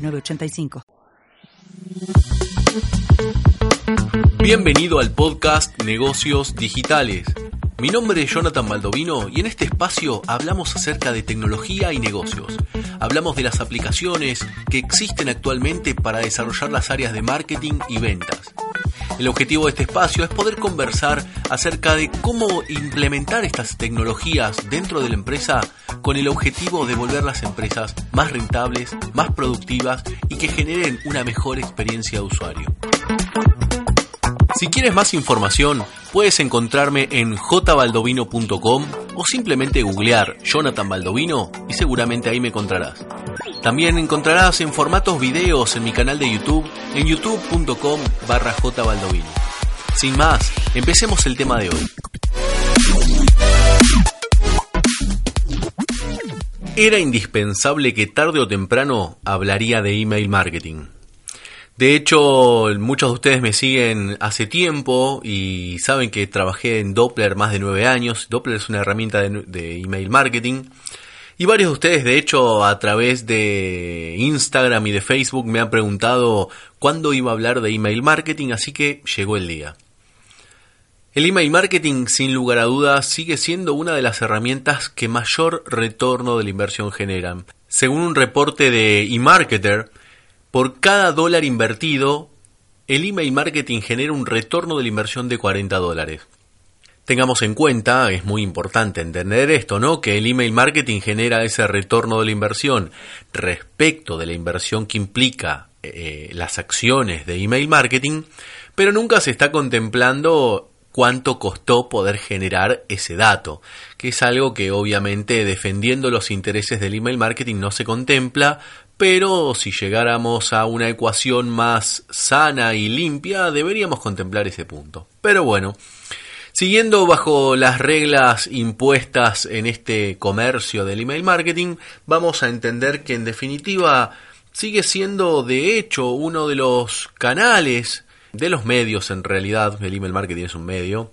906985. Bienvenido al podcast Negocios Digitales. Mi nombre es Jonathan Baldovino y en este espacio hablamos acerca de tecnología y negocios. Hablamos de las aplicaciones que existen actualmente para desarrollar las áreas de marketing y ventas. El objetivo de este espacio es poder conversar acerca de cómo implementar estas tecnologías dentro de la empresa con el objetivo de volver las empresas más rentables, más productivas y que generen una mejor experiencia de usuario. Si quieres más información, puedes encontrarme en jbaldovino.com o simplemente googlear Jonathan Baldovino y seguramente ahí me encontrarás. También encontrarás en formatos videos en mi canal de YouTube en youtube.com barra. Sin más, empecemos el tema de hoy. Era indispensable que tarde o temprano hablaría de email marketing. De hecho, muchos de ustedes me siguen hace tiempo y saben que trabajé en Doppler más de nueve años. Doppler es una herramienta de, email marketing. Y varios de ustedes, de hecho, a través de Instagram y de Facebook me han preguntado cuándo iba a hablar de email marketing, así que llegó el día. El email marketing, sin lugar a dudas, sigue siendo una de las herramientas que mayor retorno de la inversión generan. Según un reporte de eMarketer, por cada dólar invertido, el email marketing genera un retorno de la inversión de 40 dólares. Tengamos en cuenta, es muy importante entender esto, ¿no? Que el email marketing genera ese retorno de la inversión respecto de la inversión que implica eh, las acciones de email marketing, pero nunca se está contemplando cuánto costó poder generar ese dato, que es algo que obviamente defendiendo los intereses del email marketing no se contempla, pero si llegáramos a una ecuación más sana y limpia, deberíamos contemplar ese punto. Pero bueno, siguiendo bajo las reglas impuestas en este comercio del email marketing, vamos a entender que en definitiva sigue siendo de hecho uno de los canales de los medios en realidad, el email marketing es un medio,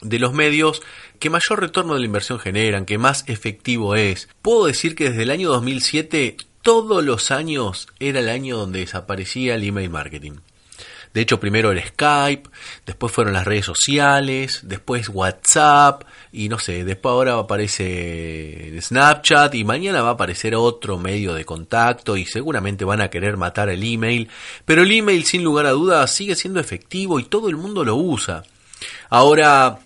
de los medios que mayor retorno de la inversión generan, que más efectivo es. Puedo decir que desde el año 2007 todos los años era el año donde desaparecía el email marketing. De hecho, primero el Skype, después fueron las redes sociales, después WhatsApp, y no sé, después ahora aparece Snapchat y mañana va a aparecer otro medio de contacto y seguramente van a querer matar el email, pero el email sin lugar a dudas sigue siendo efectivo y todo el mundo lo usa. Ahora,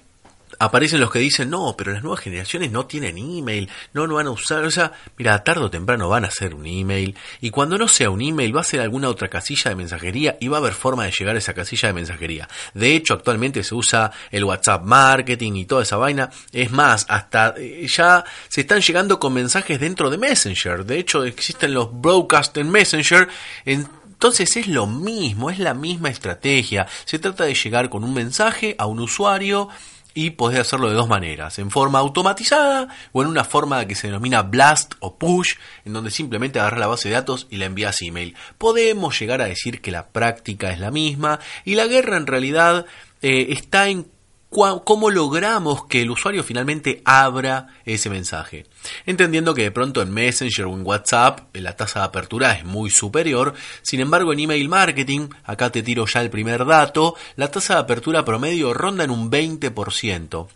aparecen los que dicen, no, pero las nuevas generaciones no tienen email, no lo van a usar, o sea, mira, tarde o temprano van a hacer un email, y cuando no sea un email va a ser alguna otra casilla de mensajería y va a haber forma de llegar a esa casilla de mensajería. De hecho, actualmente se usa el WhatsApp marketing y toda esa vaina, es más, hasta eh, ya se están llegando con mensajes dentro de Messenger, de hecho existen los broadcasts en Messenger, entonces es lo mismo, es la misma estrategia. Se trata de llegar con un mensaje a un usuario y podés hacerlo de dos maneras, en forma automatizada o en una forma que se denomina blast o push, en donde simplemente agarras la base de datos y la envías email. Podemos llegar a decir que la práctica es la misma y la guerra en realidad eh, está en cómo logramos que el usuario finalmente abra ese mensaje. Entendiendo que de pronto en Messenger o en WhatsApp eh, la tasa de apertura es muy superior, sin embargo en email marketing, acá te tiro ya el primer dato, la tasa de apertura promedio ronda en un 20%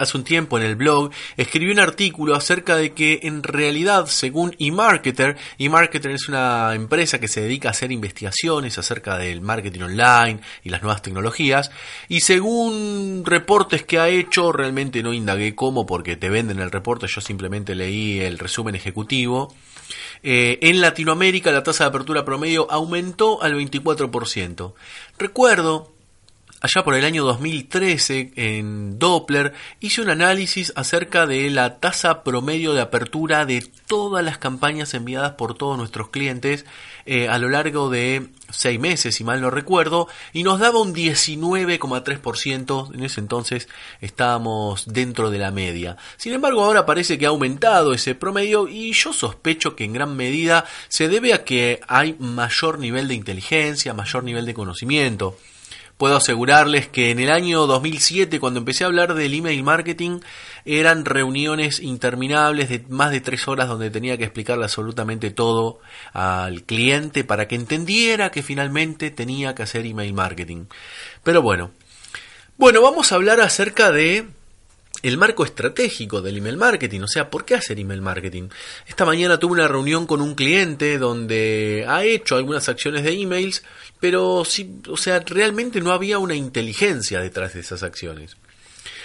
hace un tiempo en el blog, escribí un artículo acerca de que en realidad, según eMarketer, eMarketer es una empresa que se dedica a hacer investigaciones acerca del marketing online y las nuevas tecnologías, y según reportes que ha hecho, realmente no indagué cómo porque te venden el reporte, yo simplemente leí el resumen ejecutivo, eh, en Latinoamérica la tasa de apertura promedio aumentó al 24%. Recuerdo allá por el año 2013 en Doppler hice un análisis acerca de la tasa promedio de apertura de todas las campañas enviadas por todos nuestros clientes eh, a lo largo de seis meses, si mal no recuerdo, y nos daba un 19,3%. En ese entonces estábamos dentro de la media. Sin embargo, ahora parece que ha aumentado ese promedio y yo sospecho que en gran medida se debe a que hay mayor nivel de inteligencia, mayor nivel de conocimiento. Puedo asegurarles que en el año 2007, cuando empecé a hablar del email marketing, eran reuniones interminables de más de tres horas donde tenía que explicarle absolutamente todo al cliente para que entendiera que finalmente tenía que hacer email marketing. Pero bueno, bueno, vamos a hablar acerca de el marco estratégico del email marketing, o sea, ¿por qué hacer email marketing? Esta mañana tuve una reunión con un cliente donde ha hecho algunas acciones de emails, pero sí, o sea, realmente no había una inteligencia detrás de esas acciones.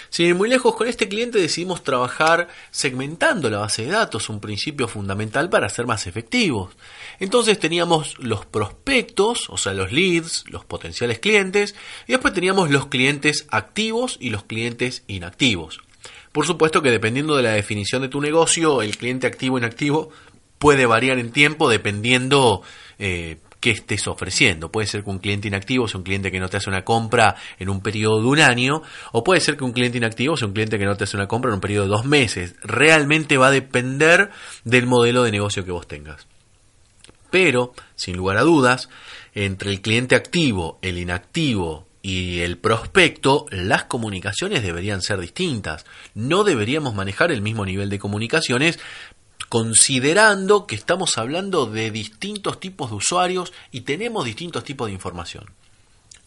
Sin ir muy lejos, con este cliente decidimos trabajar segmentando la base de datos, un principio fundamental para ser más efectivos. Entonces teníamos los prospectos, o sea, los leads, los potenciales clientes, y después teníamos los clientes activos y los clientes inactivos. Por supuesto que dependiendo de la definición de tu negocio, el cliente activo o inactivo puede variar en tiempo dependiendo eh, que estés ofreciendo. Puede ser que un cliente inactivo sea un cliente que no te hace una compra en un periodo de un año, o puede ser que un cliente inactivo sea un cliente que no te hace una compra en un periodo de dos meses. Realmente va a depender del modelo de negocio que vos tengas. Pero, sin lugar a dudas, entre el cliente activo, el inactivo y el prospecto, las comunicaciones deberían ser distintas. No deberíamos manejar el mismo nivel de comunicaciones considerando que estamos hablando de distintos tipos de usuarios y tenemos distintos tipos de información.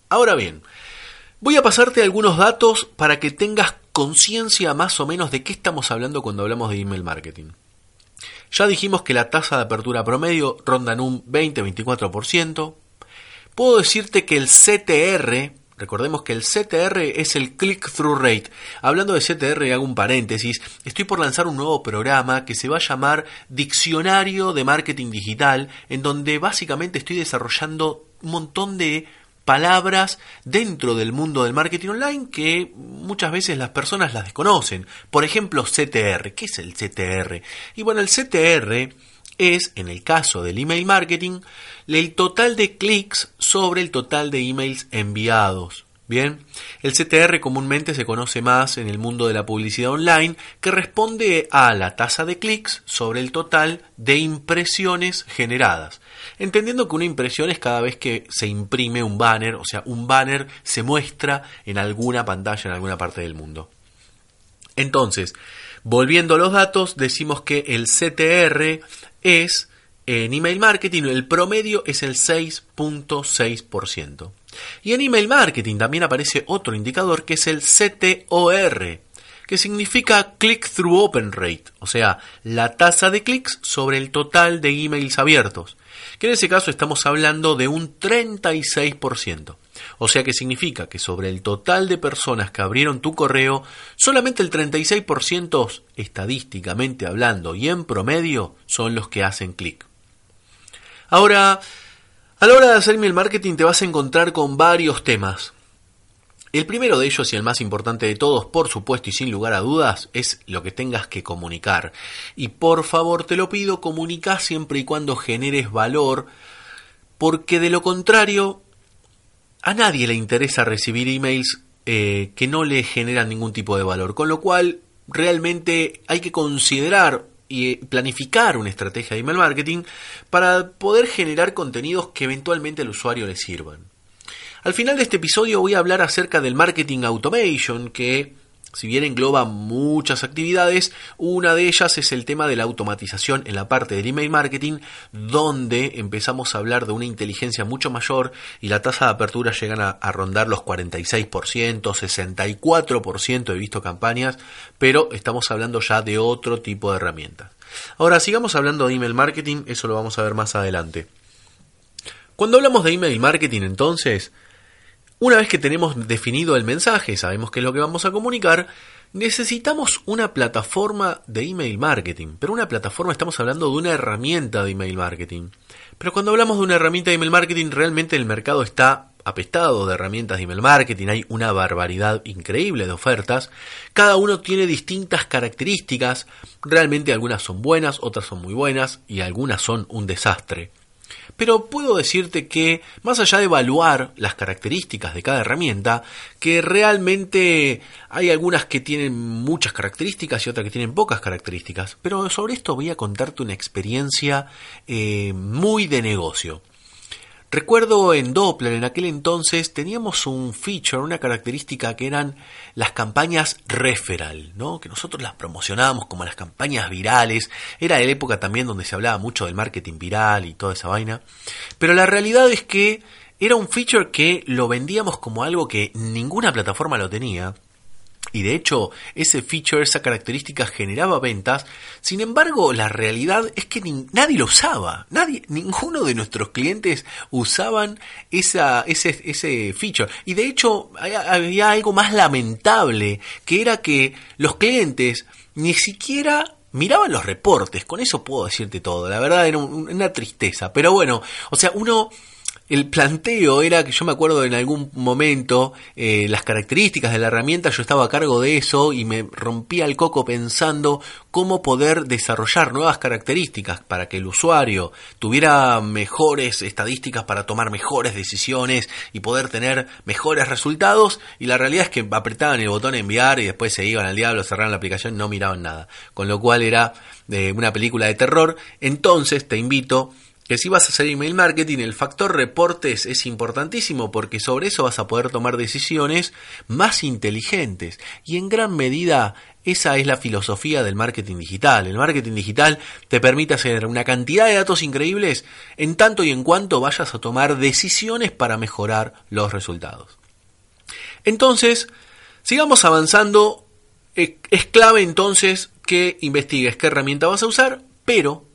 Ahora bien, voy a pasarte algunos datos para que tengas conciencia más o menos de qué estamos hablando cuando hablamos de email marketing. Ya dijimos que la tasa de apertura promedio ronda en un 20-24%. Puedo decirte que el CTR, Recordemos que el CTR es el click-through rate. Hablando de CTR, hago un paréntesis. Estoy por lanzar un nuevo programa que se va a llamar Diccionario de Marketing Digital, en donde básicamente estoy desarrollando un montón de palabras dentro del mundo del marketing online que muchas veces las personas las desconocen. Por ejemplo, CTR. ¿Qué es el CTR? Y bueno, el CTR es, en el caso del email marketing, el total de clics sobre el total de emails enviados. Bien, el CTR comúnmente se conoce más en el mundo de la publicidad online, que responde a la tasa de clics sobre el total de impresiones generadas. Entendiendo que una impresión es cada vez que se imprime un banner, o sea, un banner se muestra en alguna pantalla en alguna parte del mundo. Entonces, volviendo a los datos, decimos que el CTR es en email marketing el promedio es el 6.6%. Y en email marketing también aparece otro indicador que es el CTOR, que significa click-through open rate, o sea, la tasa de clics sobre el total de emails abiertos, que en ese caso estamos hablando de un 36%. O sea que significa que sobre el total de personas que abrieron tu correo, solamente el 36% estadísticamente hablando y en promedio son los que hacen clic. Ahora, a la hora de hacer email marketing te vas a encontrar con varios temas. El primero de ellos y el más importante de todos, por supuesto y sin lugar a dudas, es lo que tengas que comunicar. Y por favor te lo pido, comunica siempre y cuando generes valor, porque de lo contrario a nadie le interesa recibir emails eh, que no le generan ningún tipo de valor, con lo cual realmente hay que considerar y planificar una estrategia de email marketing para poder generar contenidos que eventualmente al usuario le sirvan. Al final de este episodio voy a hablar acerca del marketing automation que si bien engloba muchas actividades, una de ellas es el tema de la automatización en la parte del email marketing, donde empezamos a hablar de una inteligencia mucho mayor y la tasa de apertura llegan a, rondar los 46%, 64% he visto campañas, pero estamos hablando ya de otro tipo de herramientas. Ahora, sigamos hablando de email marketing, eso lo vamos a ver más adelante. Cuando hablamos de email marketing, entonces, una vez que tenemos definido el mensaje, sabemos qué es lo que vamos a comunicar, necesitamos una plataforma de email marketing. Pero una plataforma estamos hablando de una herramienta de email marketing. Pero cuando hablamos de una herramienta de email marketing, realmente el mercado está apestado de herramientas de email marketing, hay una barbaridad increíble de ofertas. Cada uno tiene distintas características, realmente algunas son buenas, otras son muy buenas y algunas son un desastre. Pero puedo decirte que, más allá de evaluar las características de cada herramienta, que realmente hay algunas que tienen muchas características y otras que tienen pocas características. Pero sobre esto voy a contarte una experiencia eh, muy de negocio. Recuerdo en Doppler, en aquel entonces, teníamos un feature, una característica que eran las campañas referral, ¿no? Que nosotros las promocionábamos como las campañas virales. Era la época también donde se hablaba mucho del marketing viral y toda esa vaina. Pero la realidad es que era un feature que lo vendíamos como algo que ninguna plataforma lo tenía y de hecho, ese feature, esa característica generaba ventas. Sin embargo, la realidad es que nadie lo usaba. Nadie, ninguno de nuestros clientes usaban esa, ese, ese feature. Y de hecho, había algo más lamentable, que era que los clientes ni siquiera miraban los reportes. Con eso puedo decirte todo. La verdad era una tristeza. Pero bueno, o sea, uno el planteo era que yo me acuerdo en algún momento eh, las características de la herramienta, yo estaba a cargo de eso y me rompía el coco pensando cómo poder desarrollar nuevas características para que el usuario tuviera mejores estadísticas para tomar mejores decisiones y poder tener mejores resultados y la realidad es que apretaban el botón enviar y después se iban al diablo, cerraban la aplicación, no miraban nada, con lo cual era eh, una película de terror. Entonces te invito que si vas a hacer email marketing, el factor reportes es importantísimo porque sobre eso vas a poder tomar decisiones más inteligentes. Y en gran medida esa es la filosofía del marketing digital. El marketing digital te permite hacer una cantidad de datos increíbles en tanto y en cuanto vayas a tomar decisiones para mejorar los resultados. Entonces, sigamos avanzando. Es clave entonces que investigues qué herramienta vas a usar, pero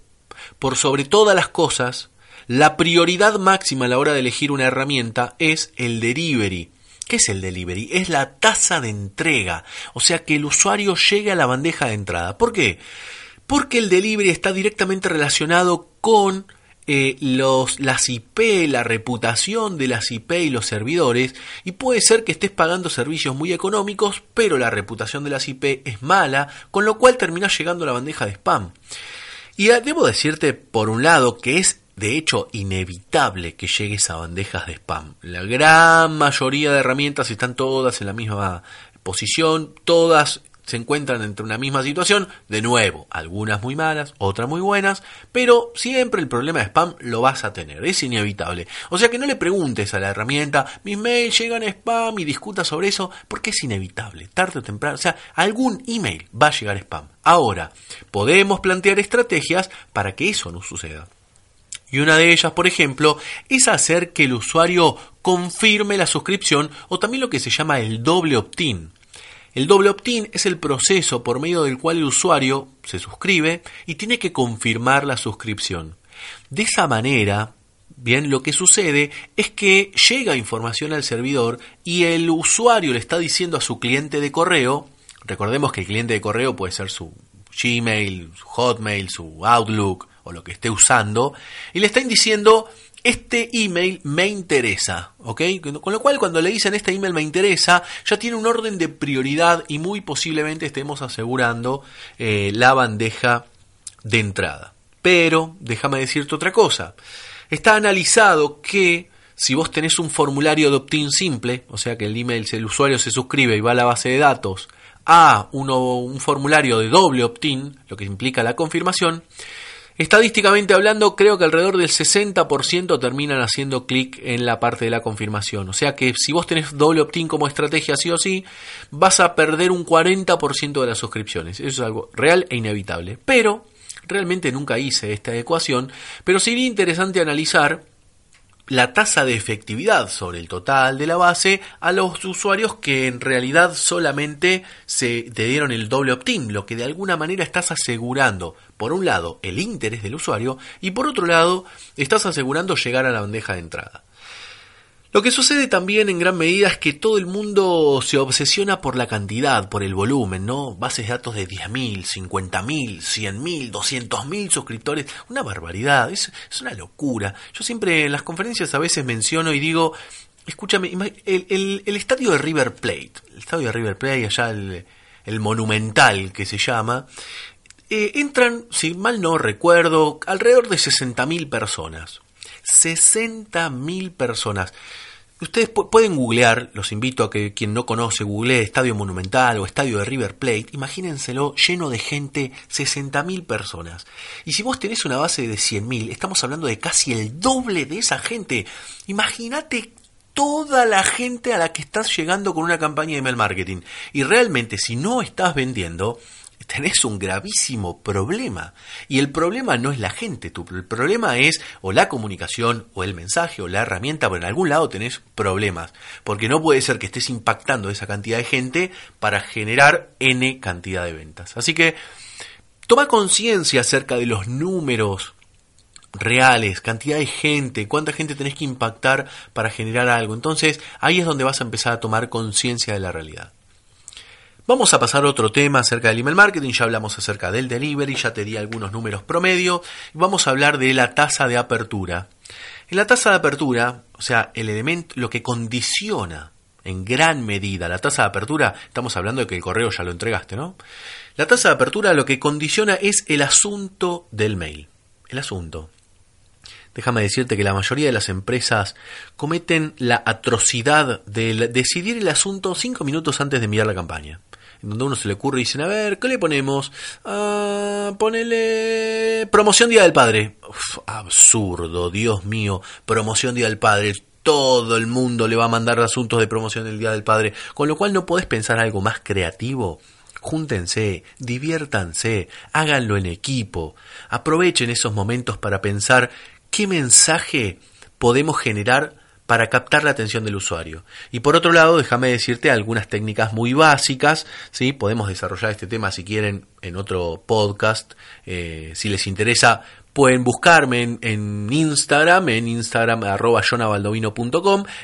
por sobre todas las cosas, la prioridad máxima a la hora de elegir una herramienta es el delivery. ¿Qué es el delivery? Es la tasa de entrega, o sea que el usuario llegue a la bandeja de entrada. ¿Por qué? Porque el delivery está directamente relacionado con eh, las IP, la reputación de las IP y los servidores, y puede ser que estés pagando servicios muy económicos, pero la reputación de las IP es mala, con lo cual terminas llegando a la bandeja de spam. Y debo decirte, por un lado, que es de hecho inevitable que llegues a bandejas de spam. La gran mayoría de herramientas están todas en la misma posición, todas se encuentran entre una misma situación, de nuevo, algunas muy malas, otras muy buenas, pero siempre el problema de spam lo vas a tener, es inevitable. O sea que no le preguntes a la herramienta, mis mails llegan a spam y discutas sobre eso, porque es inevitable, tarde o temprano, o sea, algún email va a llegar a spam. Ahora, podemos plantear estrategias para que eso no suceda. Y una de ellas, por ejemplo, es hacer que el usuario confirme la suscripción o también lo que se llama el doble opt-in. El doble opt-in es el proceso por medio del cual el usuario se suscribe y tiene que confirmar la suscripción. De esa manera, bien, lo que sucede es que llega información al servidor y el usuario le está diciendo a su cliente de correo, recordemos que el cliente de correo puede ser su Gmail, su Hotmail, su Outlook o lo que esté usando, y le están diciendo este email me interesa, ¿ok? Con lo cual cuando le dicen este email me interesa, ya tiene un orden de prioridad y muy posiblemente estemos asegurando eh, la bandeja de entrada. Pero, déjame decirte otra cosa, está analizado que si vos tenés un formulario de opt-in simple, o sea que el email, el usuario se suscribe y va a la base de datos, a uno, un formulario de doble opt-in, lo que implica la confirmación, Estadísticamente hablando, creo que alrededor del 60% terminan haciendo clic en la parte de la confirmación. O sea que si vos tenés doble opt-in como estrategia sí o sí, vas a perder un 40% de las suscripciones. Eso es algo real e inevitable. Pero realmente nunca hice esta ecuación, pero sería interesante analizar la tasa de efectividad sobre el total de la base a los usuarios que en realidad solamente se te dieron el doble opt-in, lo que de alguna manera estás asegurando, por un lado, el interés del usuario y por otro lado, estás asegurando llegar a la bandeja de entrada. Lo que sucede también en gran medida es que todo el mundo se obsesiona por la cantidad, por el volumen, ¿no? Bases de datos de 10.000, 50.000, 100.000, 200.000 suscriptores, una barbaridad, es, una locura. Yo siempre en las conferencias a veces menciono y digo, escúchame, el, estadio de River Plate, el estadio de River Plate, allá el, monumental que se llama, eh, entran, si mal no recuerdo, alrededor de 60.000 personas. 60.000 personas. Ustedes pueden googlear, los invito a que quien no conoce googlee Estadio Monumental o Estadio de River Plate, imagínenselo lleno de gente, 60.000 personas. Y si vos tenés una base de 100.000, estamos hablando de casi el doble de esa gente. Imagínate toda la gente a la que estás llegando con una campaña de email marketing. Y realmente si no estás vendiendo, tenés un gravísimo problema. Y el problema no es la gente, tu, el problema es o la comunicación, o el mensaje, o la herramienta, pero en algún lado tenés problemas. Porque no puede ser que estés impactando esa cantidad de gente para generar N cantidad de ventas. Así que toma conciencia acerca de los números reales, cantidad de gente, cuánta gente tenés que impactar para generar algo. Entonces ahí es donde vas a empezar a tomar conciencia de la realidad. Vamos a pasar a otro tema acerca del email marketing, ya hablamos acerca del delivery, ya te di algunos números promedio, vamos a hablar de la tasa de apertura. En la tasa de apertura, o sea, el elemento, lo que condiciona en gran medida la tasa de apertura, estamos hablando de que el correo ya lo entregaste, ¿no? La tasa de apertura lo que condiciona es el asunto del mail, el asunto. Déjame decirte que la mayoría de las empresas cometen la atrocidad de decidir el asunto cinco minutos antes de enviar la campaña donde uno se le ocurre y dicen, a ver, ¿qué le ponemos? Ah, ponele promoción Día del Padre. absurdo, Dios mío, promoción Día del Padre. Todo el mundo le va a mandar asuntos de promoción del Día del Padre, con lo cual no podés pensar algo más creativo. Júntense, diviértanse, háganlo en equipo, aprovechen esos momentos para pensar qué mensaje podemos generar para captar la atención del usuario. Y por otro lado, déjame decirte algunas técnicas muy básicas, ¿sí? podemos desarrollar este tema si quieren en otro podcast, eh, si les interesa pueden buscarme en, Instagram, en Instagram arroba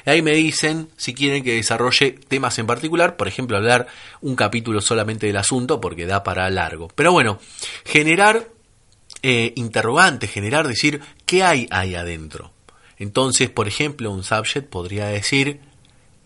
y ahí me dicen si quieren que desarrolle temas en particular, por ejemplo, hablar un capítulo solamente del asunto, porque da para largo. Pero bueno, generar eh, interrogantes, generar, decir, ¿qué hay ahí adentro? Entonces, por ejemplo, un subject podría decir,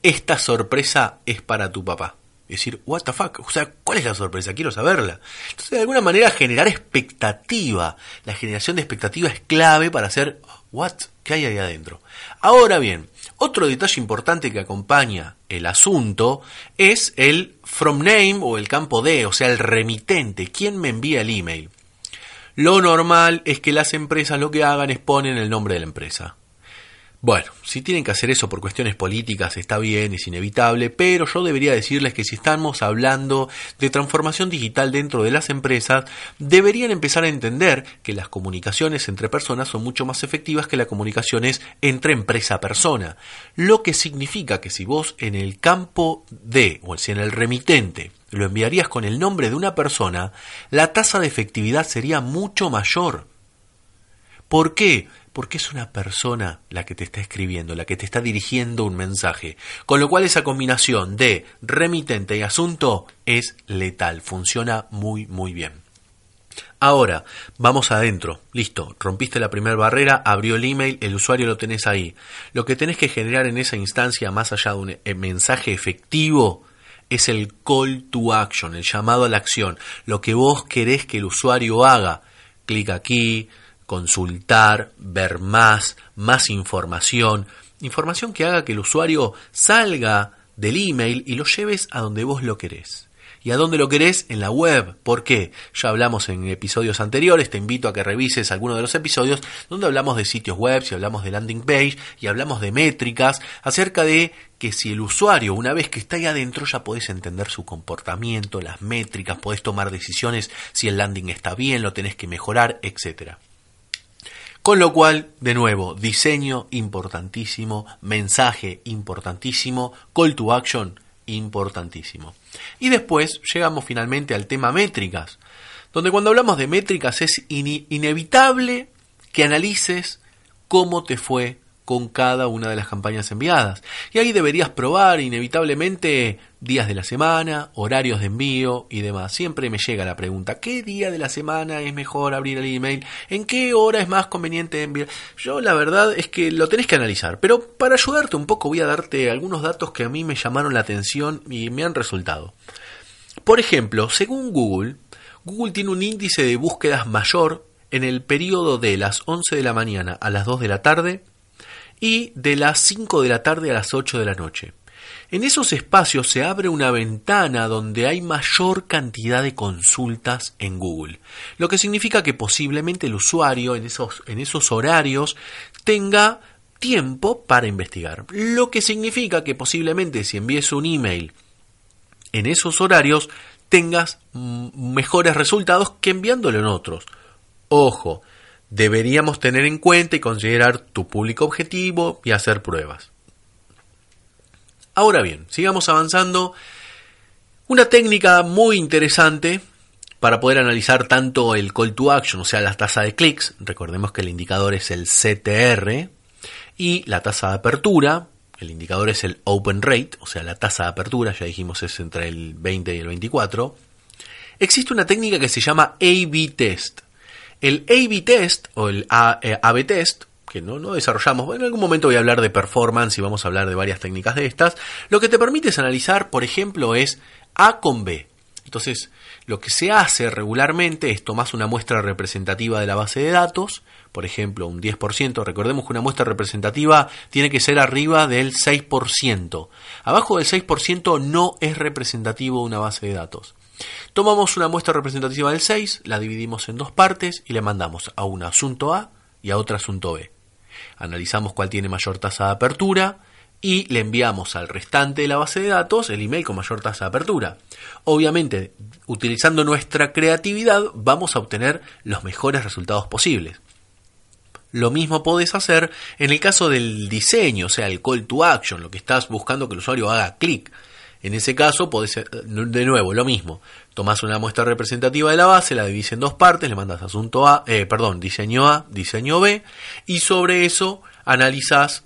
esta sorpresa es para tu papá. Es decir, what the fuck, o sea, ¿cuál es la sorpresa? Quiero saberla. Entonces, de alguna manera, generar expectativa. La generación de expectativa es clave para hacer, what, ¿qué hay ahí adentro? Ahora bien, otro detalle importante que acompaña el asunto es el from name o el campo de, o sea, el remitente, quién me envía el email. Lo normal es que las empresas lo que hagan es poner el nombre de la empresa. Bueno, si tienen que hacer eso por cuestiones políticas está bien, es inevitable, pero yo debería decirles que si estamos hablando de transformación digital dentro de las empresas, deberían empezar a entender que las comunicaciones entre personas son mucho más efectivas que las comunicaciones entre empresa a persona. Lo que significa que si vos en el campo de, o si en el remitente, lo enviarías con el nombre de una persona, la tasa de efectividad sería mucho mayor. ¿Por qué? porque es una persona la que te está escribiendo, la que te está dirigiendo un mensaje. Con lo cual esa combinación de remitente y asunto es letal, funciona muy muy bien. Ahora, vamos adentro. Listo, rompiste la primera barrera, abrió el email, el usuario lo tenés ahí. Lo que tenés que generar en esa instancia, más allá de un eh, mensaje efectivo, es el call to action, el llamado a la acción. Lo que vos querés que el usuario haga. Clic aquí, consultar, ver más, más información, información que haga que el usuario salga del email y lo lleves a donde vos lo querés. ¿Y a dónde lo querés? En la web. ¿Por qué? Ya hablamos en episodios anteriores, te invito a que revises alguno de los episodios donde hablamos de sitios web, y hablamos de landing page y hablamos de métricas acerca de que si el usuario, una vez que está ahí adentro, ya podés entender su comportamiento, las métricas, podés tomar decisiones si el landing está bien, lo tenés que mejorar, etcétera. Con lo cual, de nuevo, diseño importantísimo, mensaje importantísimo, call to action importantísimo. Y después llegamos finalmente al tema métricas, donde cuando hablamos de métricas es inevitable que analices cómo te fue con cada una de las campañas enviadas. Y ahí deberías probar inevitablemente días de la semana, horarios de envío y demás. Siempre me llega la pregunta, ¿qué día de la semana es mejor abrir el email? ¿En qué hora es más conveniente enviar? Yo la verdad es que lo tenés que analizar, pero para ayudarte un poco voy a darte algunos datos que a mí me llamaron la atención y me han resultado. Por ejemplo, según Google, Google tiene un índice de búsquedas mayor en el periodo de las 11 de la mañana a las 2 de la tarde y de las 5 de la tarde a las 8 de la noche. En esos espacios se abre una ventana donde hay mayor cantidad de consultas en Google, lo que significa que posiblemente el usuario en esos, en esos horarios tenga tiempo para investigar, lo que significa que posiblemente si envíes un email en esos horarios tengas mejores resultados que enviándolo en otros. Ojo, deberíamos tener en cuenta y considerar tu público objetivo y hacer pruebas. Ahora bien, sigamos avanzando. Una técnica muy interesante para poder analizar tanto el call to action, o sea, la tasa de clics, recordemos que el indicador es el CTR, y la tasa de apertura, el indicador es el open rate, o sea, la tasa de apertura, ya dijimos es entre el 20 y el 24, existe una técnica que se llama A-B test. El A-B test o el A-B eh, test que no, no desarrollamos. en algún momento voy a hablar de performance y vamos a hablar de varias técnicas de estas. Lo que te permite es analizar, por ejemplo, es A con B. Entonces, lo que se hace regularmente es tomas una muestra representativa de la base de datos, por ejemplo, un 10%. Recordemos que una muestra representativa tiene que ser arriba del 6%. Abajo del 6% no es representativo una base de datos. Tomamos una muestra representativa del 6, la dividimos en dos partes y le mandamos a un asunto A y a otro asunto B analizamos cuál tiene mayor tasa de apertura y le enviamos al restante de la base de datos el email con mayor tasa de apertura. Obviamente, utilizando nuestra creatividad vamos a obtener los mejores resultados posibles. Lo mismo podés hacer en el caso del diseño, o sea, el call to action, lo que estás buscando que el usuario haga clic. En ese caso, podés, de nuevo, lo mismo. Tomás una muestra representativa de la base, la divides en dos partes, le mandas asunto A, eh, perdón, diseño A, diseño B, y sobre eso analizas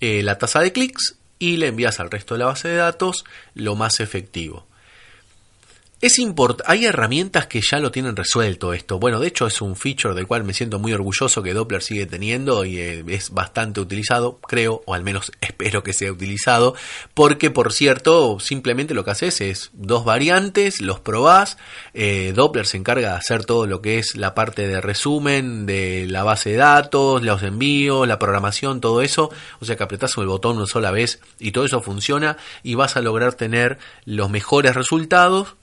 eh, la tasa de clics y le envías al resto de la base de datos lo más efectivo. Es hay herramientas que ya lo tienen resuelto esto. Bueno, de hecho es un feature del cual me siento muy orgulloso que Doppler sigue teniendo y eh, es bastante utilizado, creo, o al menos espero que sea utilizado, porque por cierto, simplemente lo que haces es dos variantes, los probás, eh, Doppler se encarga de hacer todo lo que es la parte de resumen de la base de datos, los envíos, la programación, todo eso, o sea que apretás el botón una sola vez y todo eso funciona y vas a lograr tener los mejores resultados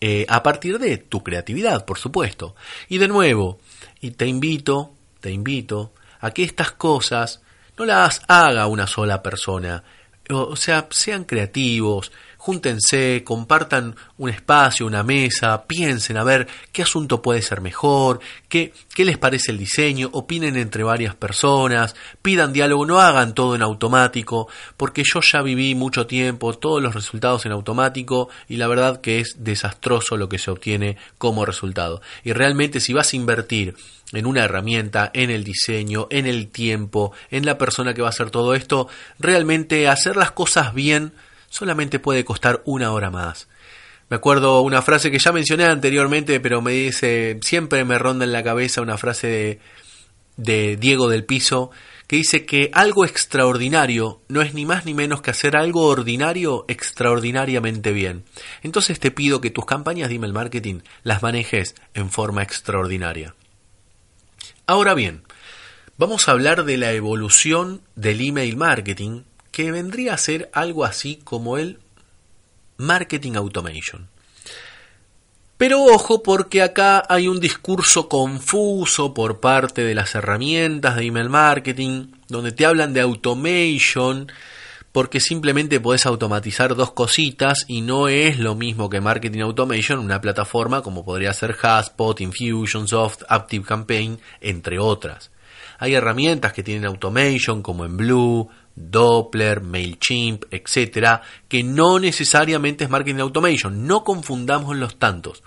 eh, a partir de tu creatividad, por supuesto. Y de nuevo, y te invito, te invito a que estas cosas no las haga una sola persona. O sea, sean creativos, júntense, compartan un espacio, una mesa, piensen a ver qué asunto puede ser mejor, qué, qué les parece el diseño, opinen entre varias personas, pidan diálogo, no hagan todo en automático, porque yo ya viví mucho tiempo todos los resultados en automático y la verdad que es desastroso lo que se obtiene como resultado. Y realmente si vas a invertir en una herramienta, en el diseño, en el tiempo, en la persona que va a hacer todo esto, realmente hacer las cosas bien solamente puede costar una hora más. Me acuerdo una frase que ya mencioné anteriormente, pero me dice, siempre me ronda en la cabeza una frase de, Diego del Piso, que dice que algo extraordinario no es ni más ni menos que hacer algo ordinario extraordinariamente bien. Entonces te pido que tus campañas de email marketing las manejes en forma extraordinaria. Ahora bien, vamos a hablar de la evolución del email marketing que vendría a ser algo así como el marketing automation. Pero ojo porque acá hay un discurso confuso por parte de las herramientas de email marketing, donde te hablan de automation, porque simplemente puedes automatizar dos cositas y no es lo mismo que Marketing Automation, una plataforma como podría ser Haspot, Infusionsoft, ActiveCampaign, entre otras. Hay herramientas que tienen automation como en Blue, Doppler, MailChimp, etcétera, que no necesariamente es marketing automation. No confundamos los tantos.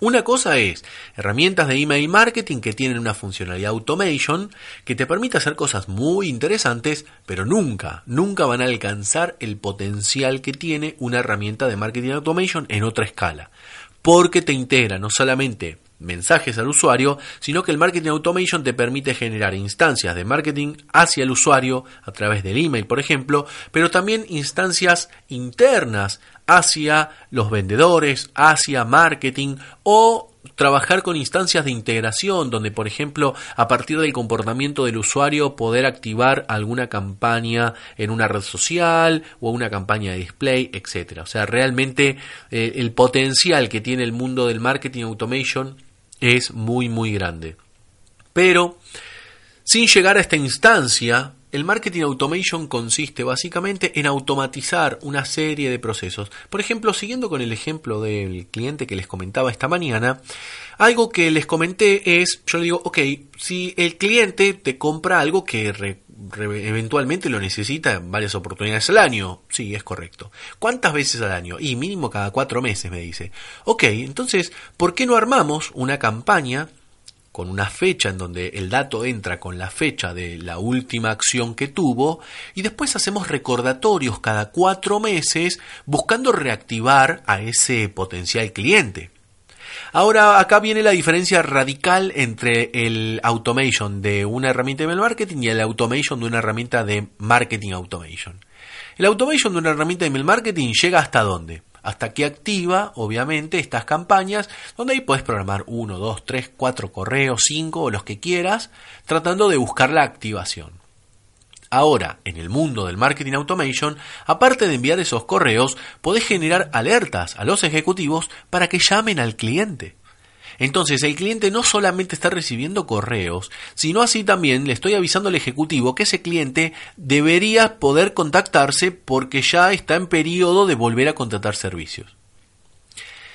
Una cosa es herramientas de email marketing que tienen una funcionalidad automation que te permite hacer cosas muy interesantes, pero nunca, nunca van a alcanzar el potencial que tiene una herramienta de marketing automation en otra escala. Porque te integra no solamente mensajes al usuario, sino que el marketing automation te permite generar instancias de marketing hacia el usuario a través del email, por ejemplo, pero también instancias internas hacia los vendedores, hacia marketing o trabajar con instancias de integración donde por ejemplo a partir del comportamiento del usuario poder activar alguna campaña en una red social o una campaña de display, etcétera. O sea, realmente eh, el potencial que tiene el mundo del marketing automation es muy muy grande. Pero sin llegar a esta instancia, el marketing automation consiste básicamente en automatizar una serie de procesos. Por ejemplo, siguiendo con el ejemplo del cliente que les comentaba esta mañana, algo que les comenté es, yo le digo, ok, si el cliente te compra algo que eventualmente lo necesita en varias oportunidades al año. Sí, es correcto. ¿Cuántas veces al año? Y mínimo cada cuatro meses, me dice. Ok, entonces, ¿por qué no armamos una campaña con una fecha en donde el dato entra con la fecha de la última acción que tuvo y después hacemos recordatorios cada cuatro meses buscando reactivar a ese potencial cliente. Ahora acá viene la diferencia radical entre el automation de una herramienta de email marketing y el automation de una herramienta de marketing automation. El automation de una herramienta de email marketing llega hasta dónde? Hasta que activa, obviamente, estas campañas, donde ahí puedes programar uno, dos, tres, cuatro correos, cinco o los que quieras, tratando de buscar la activación. Ahora, en el mundo del marketing automation, aparte de enviar esos correos, podés generar alertas a los ejecutivos para que llamen al cliente. Entonces el cliente no solamente está recibiendo correos, sino así también le estoy avisando al ejecutivo que ese cliente debería poder contactarse porque ya está en periodo de volver a contratar servicios.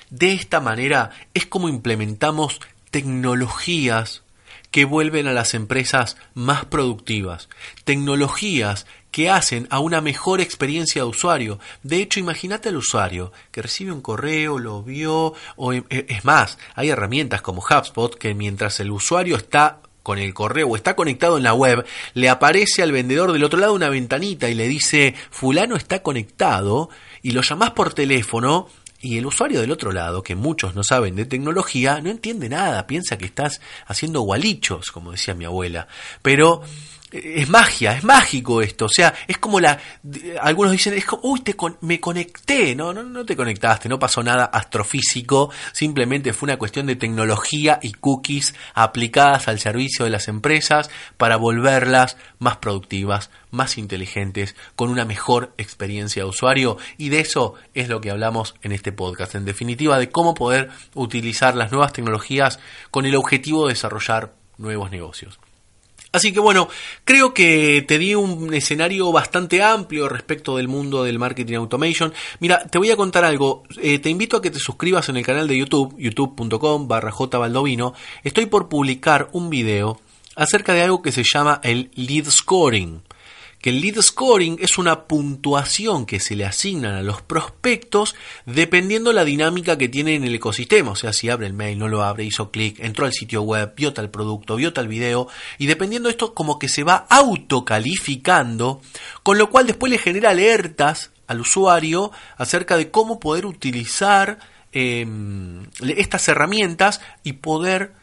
De esta manera es como implementamos tecnologías que vuelven a las empresas más productivas, tecnologías que hacen a una mejor experiencia de usuario. De hecho, imagínate al usuario que recibe un correo, lo vio, o e, e, es más, hay herramientas como HubSpot que mientras el usuario está con el correo o está conectado en la web, le aparece al vendedor del otro lado una ventanita y le dice fulano está conectado y lo llamás por teléfono y el usuario del otro lado, que muchos no saben de tecnología, no entiende nada, piensa que estás haciendo gualichos, como decía mi abuela. Pero es magia, es mágico esto, o sea, es como la, algunos dicen, es como, uy, te me conecté, no, no, no te conectaste, no pasó nada astrofísico, simplemente fue una cuestión de tecnología y cookies aplicadas al servicio de las empresas para volverlas más productivas, más inteligentes, con una mejor experiencia de usuario, y de eso es lo que hablamos en este podcast, en definitiva, de cómo poder utilizar las nuevas tecnologías con el objetivo de desarrollar nuevos negocios. Así que bueno, creo que te di un escenario bastante amplio respecto del mundo del marketing automation. Mira, te voy a contar algo. Eh, te invito a que te suscribas en el canal de YouTube, youtube.com barra jbaldovino. Estoy por publicar un video acerca de algo que se llama el lead scoring que el lead scoring es una puntuación que se le asignan a los prospectos dependiendo la dinámica que tiene en el ecosistema. O sea, si abre el mail, no lo abre, hizo clic, entró al sitio web, vio tal producto, vio tal video, y dependiendo de esto, como que se va autocalificando, con lo cual después le genera alertas al usuario acerca de cómo poder utilizar em, estas herramientas y poder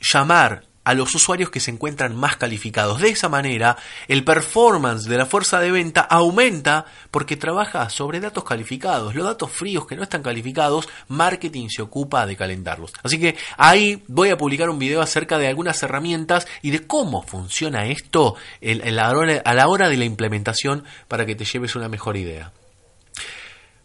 llamar a los usuarios que se encuentran más calificados. De esa manera, el performance de la fuerza de venta aumenta porque trabaja sobre datos calificados. Los datos fríos que no están calificados, marketing se ocupa de calentarlos. Así que ahí voy a publicar un video acerca de algunas herramientas y de cómo funciona esto a la hora de la implementación para que te lleves una mejor idea.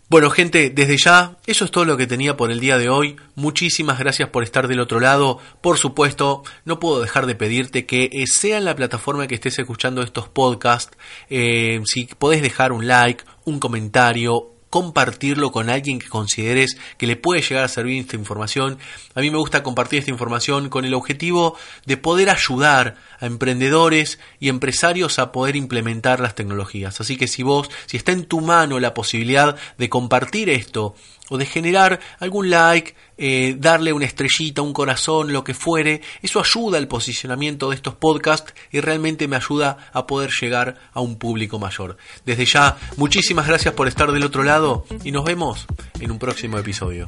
Bueno, gente, desde ya, eso es todo lo que tenía por el día de hoy. Muchísimas gracias por estar del otro lado. Por supuesto, no puedo dejar de pedirte que eh, sea en la plataforma que estés escuchando estos podcasts, eh, si podés dejar un like, un comentario, compartirlo con alguien que consideres que le puede llegar a servir esta información. A mí me gusta compartir esta información con el objetivo de poder ayudar a emprendedores y empresarios a poder implementar las tecnologías. Así que si vos, si está en tu mano la posibilidad de compartir esto o de generar algún like, eh, darle una estrellita, un corazón, lo que fuere. Eso ayuda al posicionamiento de estos podcasts y realmente me ayuda a poder llegar a un público mayor. Desde ya, muchísimas gracias por estar del otro lado y nos vemos en un próximo episodio.